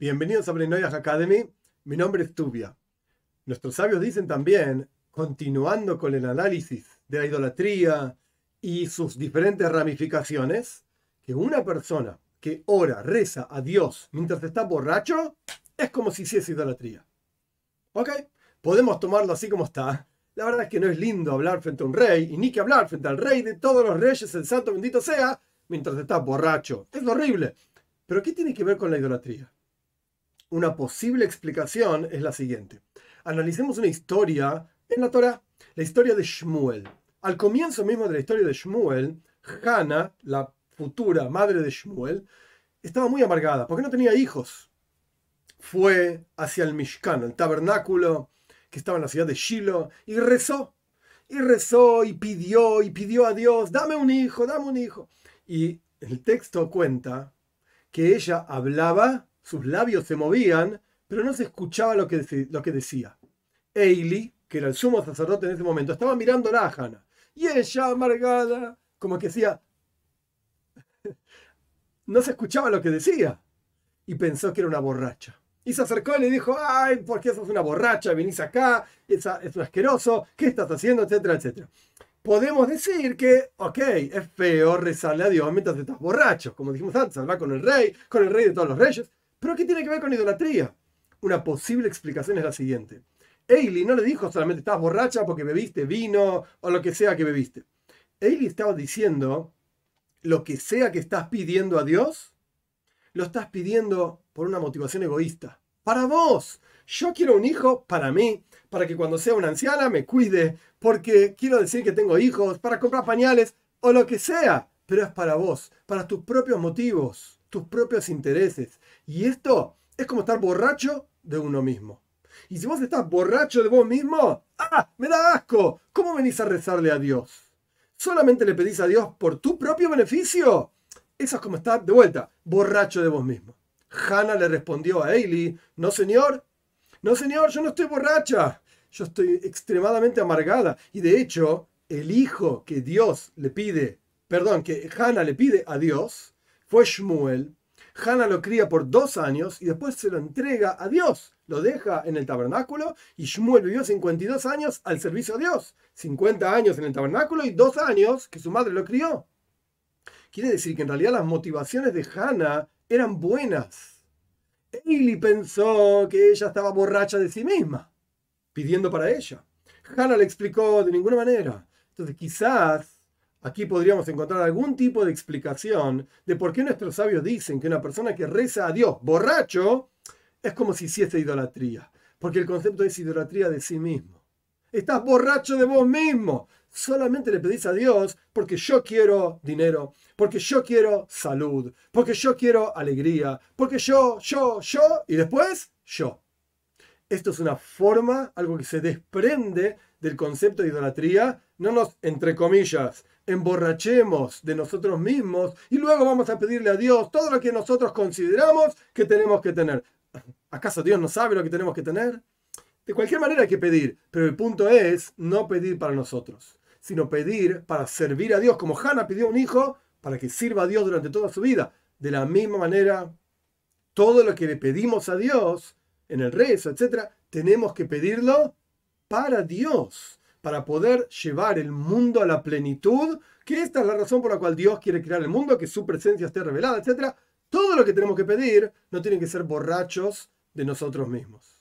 Bienvenidos a Brenoyas Academy. Mi nombre es Tubia. Nuestros sabios dicen también, continuando con el análisis de la idolatría y sus diferentes ramificaciones, que una persona que ora, reza a Dios mientras está borracho, es como si hiciese idolatría. ¿Ok? Podemos tomarlo así como está. La verdad es que no es lindo hablar frente a un rey, y ni que hablar frente al rey de todos los reyes, el santo bendito sea, mientras está borracho. Es horrible. Pero ¿qué tiene que ver con la idolatría? Una posible explicación es la siguiente. Analicemos una historia en la Torah, la historia de Shmuel. Al comienzo mismo de la historia de Shmuel, Hannah, la futura madre de Shmuel, estaba muy amargada porque no tenía hijos. Fue hacia el Mishkan, el tabernáculo que estaba en la ciudad de Shiloh, y rezó. Y rezó y pidió y pidió a Dios, dame un hijo, dame un hijo. Y el texto cuenta que ella hablaba sus labios se movían, pero no se escuchaba lo que, lo que decía. Eili, que era el sumo sacerdote en ese momento, estaba mirando a Hannah. Y ella, amargada, como que decía, no se escuchaba lo que decía. Y pensó que era una borracha. Y se acercó y le dijo, ay, ¿por qué sos una borracha? Venís acá, es, un asqueroso, ¿qué estás haciendo? Etcétera, etcétera. Podemos decir que, ok, es feo rezarle a Dios mientras estás borracho. Como dijimos antes, hablar con el rey, con el rey de todos los reyes. Pero ¿qué tiene que ver con idolatría? Una posible explicación es la siguiente. Eili no le dijo solamente estás borracha porque bebiste vino o lo que sea que bebiste. Eili estaba diciendo lo que sea que estás pidiendo a Dios, lo estás pidiendo por una motivación egoísta. Para vos. Yo quiero un hijo para mí, para que cuando sea una anciana me cuide, porque quiero decir que tengo hijos, para comprar pañales o lo que sea. Pero es para vos, para tus propios motivos tus propios intereses. Y esto es como estar borracho de uno mismo. Y si vos estás borracho de vos mismo, ¡ah! ¡Me da asco! ¿Cómo venís a rezarle a Dios? ¿Solamente le pedís a Dios por tu propio beneficio? Eso es como estar, de vuelta, borracho de vos mismo. Hannah le respondió a Eili, no señor, no señor, yo no estoy borracha, yo estoy extremadamente amargada. Y de hecho, el hijo que Dios le pide, perdón, que Hannah le pide a Dios, fue Shmuel. Hannah lo cría por dos años y después se lo entrega a Dios. Lo deja en el tabernáculo y Shmuel vivió 52 años al servicio de Dios. 50 años en el tabernáculo y dos años que su madre lo crió. Quiere decir que en realidad las motivaciones de Hannah eran buenas. Eli pensó que ella estaba borracha de sí misma, pidiendo para ella. Hannah le explicó de ninguna manera. Entonces quizás Aquí podríamos encontrar algún tipo de explicación de por qué nuestros sabios dicen que una persona que reza a Dios borracho es como si hiciese idolatría. Porque el concepto es idolatría de sí mismo. Estás borracho de vos mismo. Solamente le pedís a Dios porque yo quiero dinero, porque yo quiero salud, porque yo quiero alegría, porque yo, yo, yo y después yo. Esto es una forma, algo que se desprende del concepto de idolatría. No nos, entre comillas, emborrachemos de nosotros mismos y luego vamos a pedirle a Dios todo lo que nosotros consideramos que tenemos que tener. ¿Acaso Dios no sabe lo que tenemos que tener? De cualquier manera hay que pedir, pero el punto es no pedir para nosotros, sino pedir para servir a Dios, como Hannah pidió un hijo para que sirva a Dios durante toda su vida. De la misma manera, todo lo que le pedimos a Dios en el rezo, etc., tenemos que pedirlo para Dios para poder llevar el mundo a la plenitud, que esta es la razón por la cual Dios quiere crear el mundo, que su presencia esté revelada, etc. Todo lo que tenemos que pedir no tiene que ser borrachos de nosotros mismos.